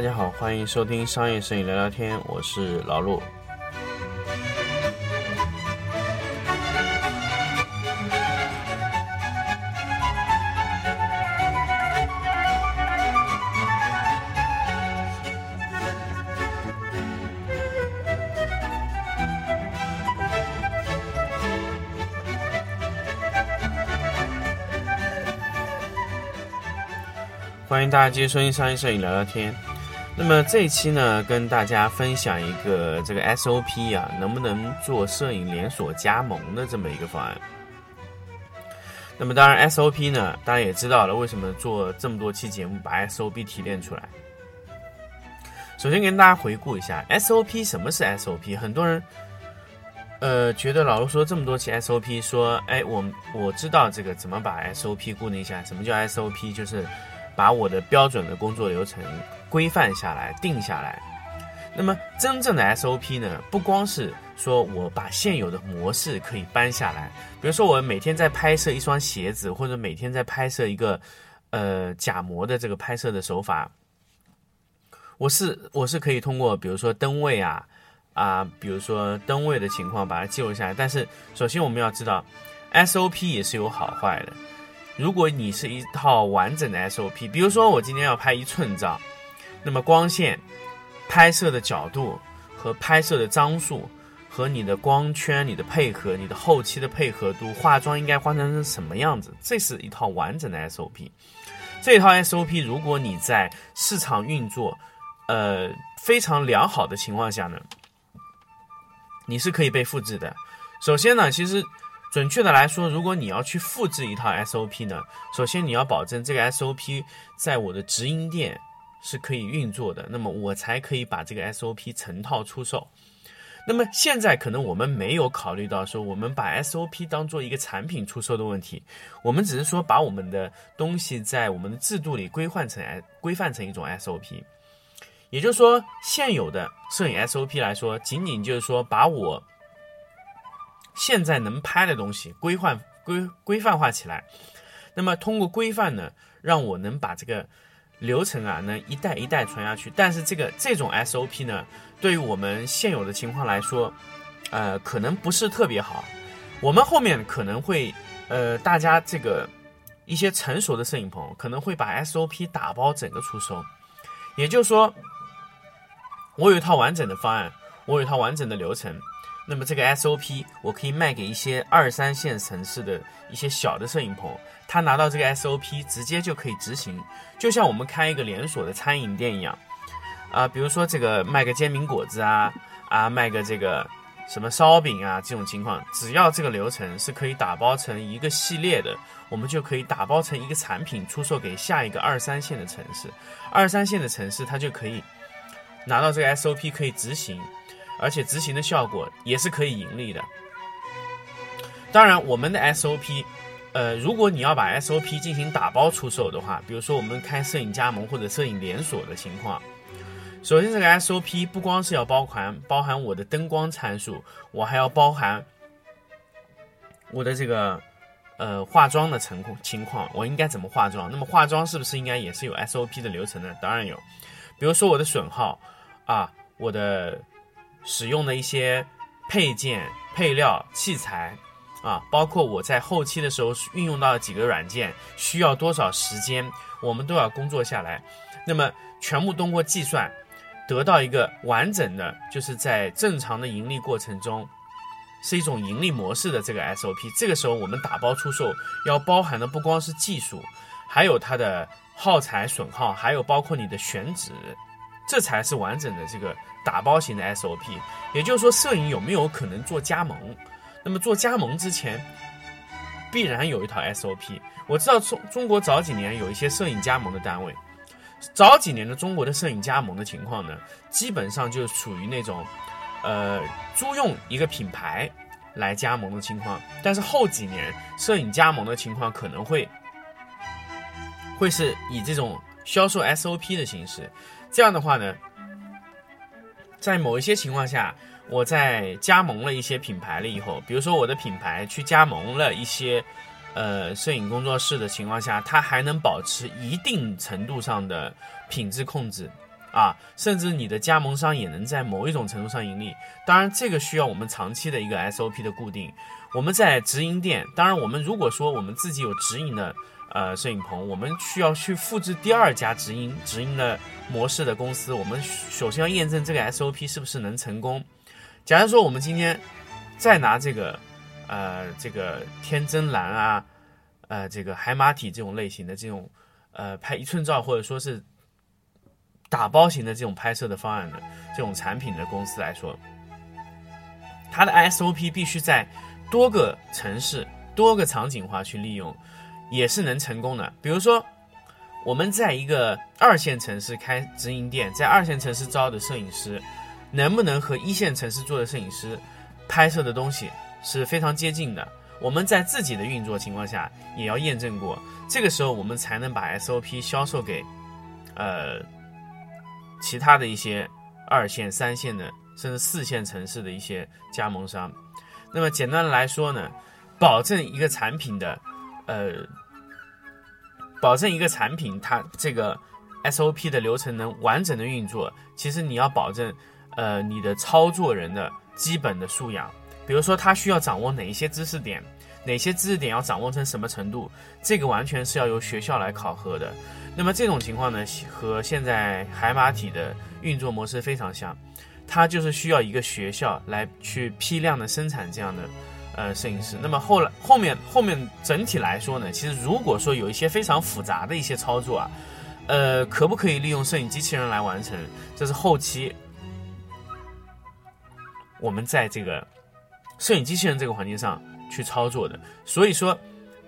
大家好，欢迎收听商业摄影聊聊天，我是老陆。欢迎大家继续收听商业摄影聊聊天。那么这一期呢，跟大家分享一个这个 SOP 啊，能不能做摄影连锁加盟的这么一个方案。那么当然 SOP 呢，大家也知道了，为什么做这么多期节目把 SOP 提炼出来。首先跟大家回顾一下 SOP 什么是 SOP，很多人呃觉得老陆说这么多期 SOP，说哎我我知道这个怎么把 SOP 固定下来，什么叫 SOP，就是把我的标准的工作流程。规范下来，定下来。那么，真正的 SOP 呢？不光是说我把现有的模式可以搬下来，比如说我每天在拍摄一双鞋子，或者每天在拍摄一个呃假模的这个拍摄的手法，我是我是可以通过比如说灯位啊啊，比如说灯位的情况把它记录下来。但是，首先我们要知道，SOP 也是有好坏的。如果你是一套完整的 SOP，比如说我今天要拍一寸照。那么光线、拍摄的角度和拍摄的张数，和你的光圈、你的配合、你的后期的配合度、化妆应该化成成什么样子，这是一套完整的 SOP。这套 SOP，如果你在市场运作，呃非常良好的情况下呢，你是可以被复制的。首先呢，其实准确的来说，如果你要去复制一套 SOP 呢，首先你要保证这个 SOP 在我的直营店。是可以运作的，那么我才可以把这个 SOP 成套出售。那么现在可能我们没有考虑到说，我们把 SOP 当做一个产品出售的问题，我们只是说把我们的东西在我们的制度里规范成规范成一种 SOP。也就是说，现有的摄影 SOP 来说，仅仅就是说把我现在能拍的东西规范规规范化起来。那么通过规范呢，让我能把这个。流程啊，能一代一代传下去，但是这个这种 SOP 呢，对于我们现有的情况来说，呃，可能不是特别好。我们后面可能会，呃，大家这个一些成熟的摄影棚可能会把 SOP 打包整个出售，也就是说，我有一套完整的方案，我有一套完整的流程。那么这个 SOP 我可以卖给一些二三线城市的一些小的摄影棚，他拿到这个 SOP 直接就可以执行，就像我们开一个连锁的餐饮店一样，啊，比如说这个卖个煎饼果子啊，啊，卖个这个什么烧饼啊，这种情况，只要这个流程是可以打包成一个系列的，我们就可以打包成一个产品出售给下一个二三线的城市，二三线的城市它就可以拿到这个 SOP 可以执行。而且执行的效果也是可以盈利的。当然，我们的 SOP，呃，如果你要把 SOP 进行打包出售的话，比如说我们开摄影加盟或者摄影连锁的情况，首先这个 SOP 不光是要包含包含我的灯光参数，我还要包含我的这个呃化妆的情况情况，我应该怎么化妆？那么化妆是不是应该也是有 SOP 的流程呢？当然有，比如说我的损耗啊，我的。使用的一些配件、配料、器材啊，包括我在后期的时候运用到几个软件，需要多少时间，我们都要工作下来。那么全部通过计算，得到一个完整的，就是在正常的盈利过程中，是一种盈利模式的这个 SOP。这个时候我们打包出售，要包含的不光是技术，还有它的耗材损耗，还有包括你的选址，这才是完整的这个。打包型的 SOP，也就是说，摄影有没有可能做加盟？那么做加盟之前，必然有一套 SOP。我知道中中国早几年有一些摄影加盟的单位，早几年的中国的摄影加盟的情况呢，基本上就属于那种，呃，租用一个品牌来加盟的情况。但是后几年摄影加盟的情况可能会，会是以这种销售 SOP 的形式。这样的话呢？在某一些情况下，我在加盟了一些品牌了以后，比如说我的品牌去加盟了一些，呃，摄影工作室的情况下，它还能保持一定程度上的品质控制，啊，甚至你的加盟商也能在某一种程度上盈利。当然，这个需要我们长期的一个 SOP 的固定。我们在直营店，当然我们如果说我们自己有直营的呃摄影棚，我们需要去复制第二家直营直营的模式的公司，我们首先要验证这个 SOP 是不是能成功。假如说我们今天再拿这个呃这个天真蓝啊，呃这个海马体这种类型的这种呃拍一寸照或者说是。打包型的这种拍摄的方案的这种产品的公司来说，它的 SOP 必须在多个城市、多个场景化去利用，也是能成功的。比如说，我们在一个二线城市开直营店，在二线城市招的摄影师，能不能和一线城市做的摄影师拍摄的东西是非常接近的？我们在自己的运作情况下也要验证过，这个时候我们才能把 SOP 销售给呃。其他的一些二线、三线的，甚至四线城市的一些加盟商，那么简单的来说呢，保证一个产品的，呃，保证一个产品它这个 SOP 的流程能完整的运作，其实你要保证，呃，你的操作人的基本的素养，比如说他需要掌握哪一些知识点，哪些知识点要掌握成什么程度，这个完全是要由学校来考核的。那么这种情况呢，和现在海马体的运作模式非常像，它就是需要一个学校来去批量的生产这样的呃摄影师。那么后来后面后面整体来说呢，其实如果说有一些非常复杂的一些操作啊，呃，可不可以利用摄影机器人来完成？这是后期我们在这个摄影机器人这个环境上去操作的。所以说。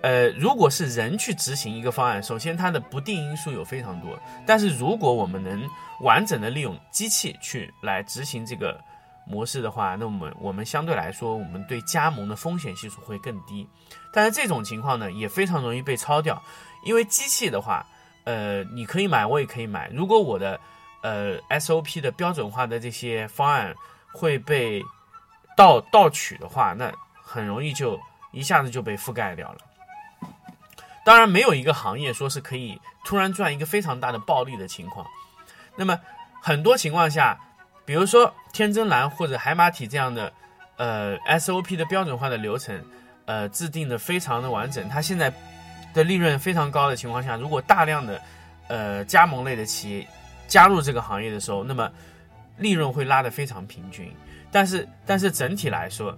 呃，如果是人去执行一个方案，首先它的不定因素有非常多。但是如果我们能完整的利用机器去来执行这个模式的话，那我们我们相对来说，我们对加盟的风险系数会更低。但是这种情况呢，也非常容易被抄掉，因为机器的话，呃，你可以买，我也可以买。如果我的呃 SOP 的标准化的这些方案会被盗盗取的话，那很容易就一下子就被覆盖掉了。当然，没有一个行业说是可以突然赚一个非常大的暴利的情况。那么，很多情况下，比如说天真蓝或者海马体这样的，呃，SOP 的标准化的流程，呃，制定的非常的完整，它现在的利润非常高的情况下，如果大量的，呃，加盟类的企业加入这个行业的时候，那么利润会拉得非常平均。但是，但是整体来说，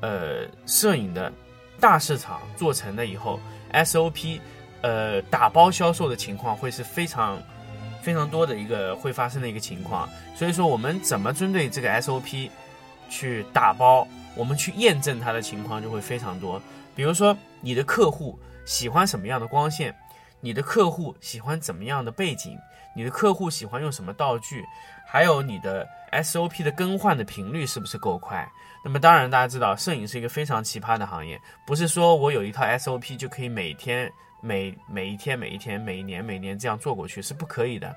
呃，摄影的大市场做成了以后。SOP，呃，打包销售的情况会是非常非常多的一个会发生的一个情况，所以说我们怎么针对这个 SOP 去打包，我们去验证它的情况就会非常多。比如说你的客户喜欢什么样的光线，你的客户喜欢怎么样的背景，你的客户喜欢用什么道具，还有你的 SOP 的更换的频率是不是够快。那么当然，大家知道，摄影是一个非常奇葩的行业，不是说我有一套 SOP 就可以每天、每每一天、每一天、每一年、每年这样做过去，是不可以的。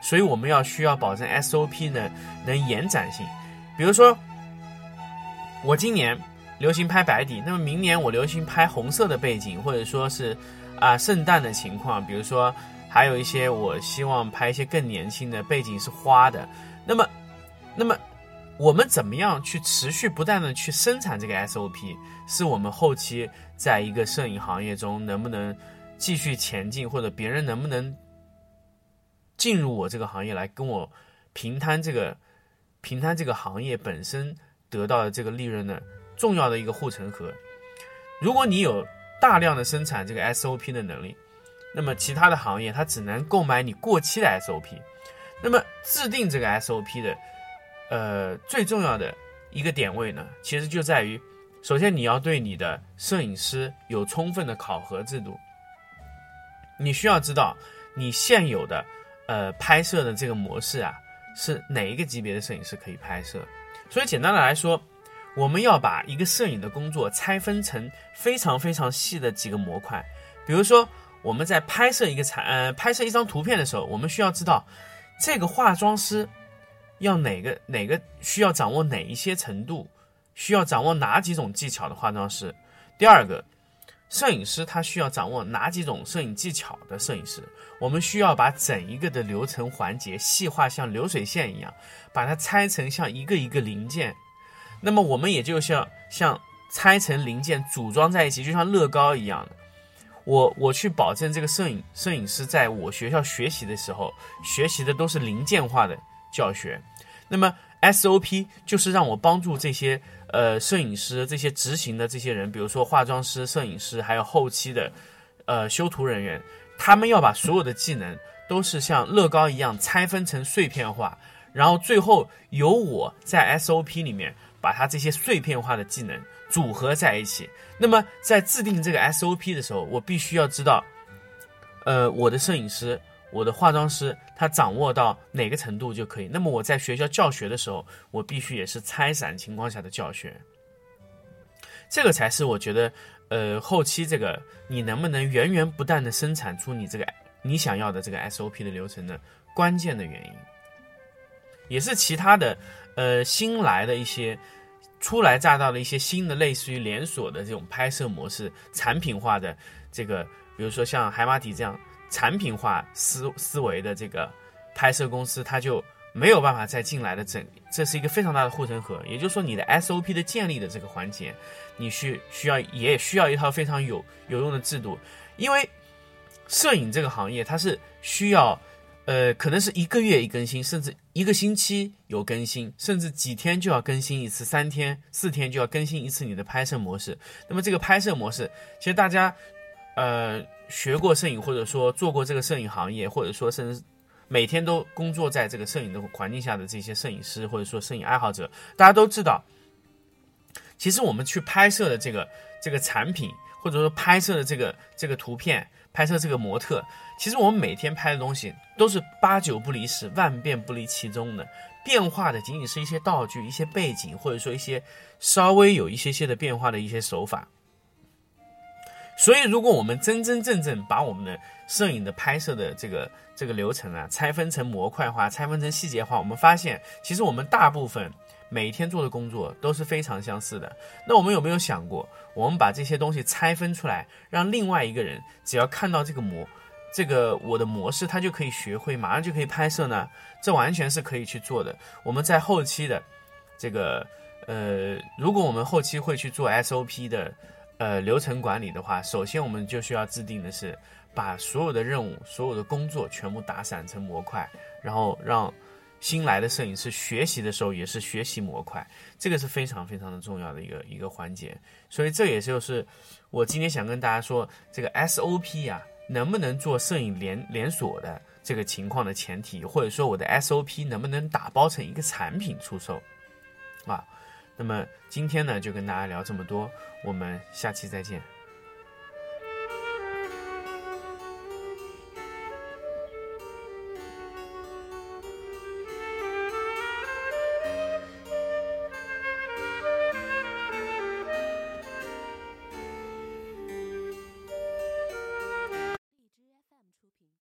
所以我们要需要保证 SOP 呢能延展性。比如说，我今年流行拍白底，那么明年我流行拍红色的背景，或者说是啊圣诞的情况，比如说还有一些我希望拍一些更年轻的背景是花的，那么，那么。我们怎么样去持续不断的去生产这个 SOP，是我们后期在一个摄影行业中能不能继续前进，或者别人能不能进入我这个行业来跟我平摊这个平摊这个行业本身得到的这个利润的重要的一个护城河。如果你有大量的生产这个 SOP 的能力，那么其他的行业它只能购买你过期的 SOP。那么制定这个 SOP 的。呃，最重要的一个点位呢，其实就在于，首先你要对你的摄影师有充分的考核制度。你需要知道你现有的呃拍摄的这个模式啊，是哪一个级别的摄影师可以拍摄。所以简单的来说，我们要把一个摄影的工作拆分成非常非常细的几个模块。比如说，我们在拍摄一个产呃拍摄一张图片的时候，我们需要知道这个化妆师。要哪个哪个需要掌握哪一些程度，需要掌握哪几种技巧的化妆师？第二个，摄影师他需要掌握哪几种摄影技巧的摄影师？我们需要把整一个的流程环节细化，像流水线一样，把它拆成像一个一个零件。那么我们也就像像拆成零件组装在一起，就像乐高一样的。我我去保证这个摄影摄影师在我学校学习的时候，学习的都是零件化的教学。那么 SOP 就是让我帮助这些。呃，摄影师这些执行的这些人，比如说化妆师、摄影师，还有后期的，呃，修图人员，他们要把所有的技能都是像乐高一样拆分成碎片化，然后最后由我在 SOP 里面把它这些碎片化的技能组合在一起。那么在制定这个 SOP 的时候，我必须要知道，呃，我的摄影师。我的化妆师他掌握到哪个程度就可以。那么我在学校教学的时候，我必须也是拆散情况下的教学。这个才是我觉得，呃，后期这个你能不能源源不断的生产出你这个你想要的这个 SOP 的流程的关键的原因，也是其他的呃新来的一些初来乍到的一些新的类似于连锁的这种拍摄模式、产品化的这个，比如说像海马体这样。产品化思思维的这个拍摄公司，它就没有办法再进来的整，这是一个非常大的护城河。也就是说，你的 SOP 的建立的这个环节，你需需要也需要一套非常有有用的制度，因为摄影这个行业它是需要，呃，可能是一个月一更新，甚至一个星期有更新，甚至几天就要更新一次，三天四天就要更新一次你的拍摄模式。那么这个拍摄模式，其实大家，呃。学过摄影，或者说做过这个摄影行业，或者说甚至每天都工作在这个摄影的环境下的这些摄影师，或者说摄影爱好者，大家都知道，其实我们去拍摄的这个这个产品，或者说拍摄的这个这个图片，拍摄这个模特，其实我们每天拍的东西都是八九不离十，万变不离其宗的，变化的仅仅是一些道具、一些背景，或者说一些稍微有一些些的变化的一些手法。所以，如果我们真真正正把我们的摄影的拍摄的这个这个流程啊拆分成模块化、拆分成细节化，我们发现，其实我们大部分每天做的工作都是非常相似的。那我们有没有想过，我们把这些东西拆分出来，让另外一个人只要看到这个模，这个我的模式，他就可以学会，马上就可以拍摄呢？这完全是可以去做的。我们在后期的这个呃，如果我们后期会去做 SOP 的。呃，流程管理的话，首先我们就需要制定的是，把所有的任务、所有的工作全部打散成模块，然后让新来的摄影师学习的时候也是学习模块，这个是非常非常的重要的一个一个环节。所以这也就是我今天想跟大家说，这个 SOP 呀，能不能做摄影连连锁的这个情况的前提，或者说我的 SOP 能不能打包成一个产品出售，啊？那么今天呢，就跟大家聊这么多，我们下期再见。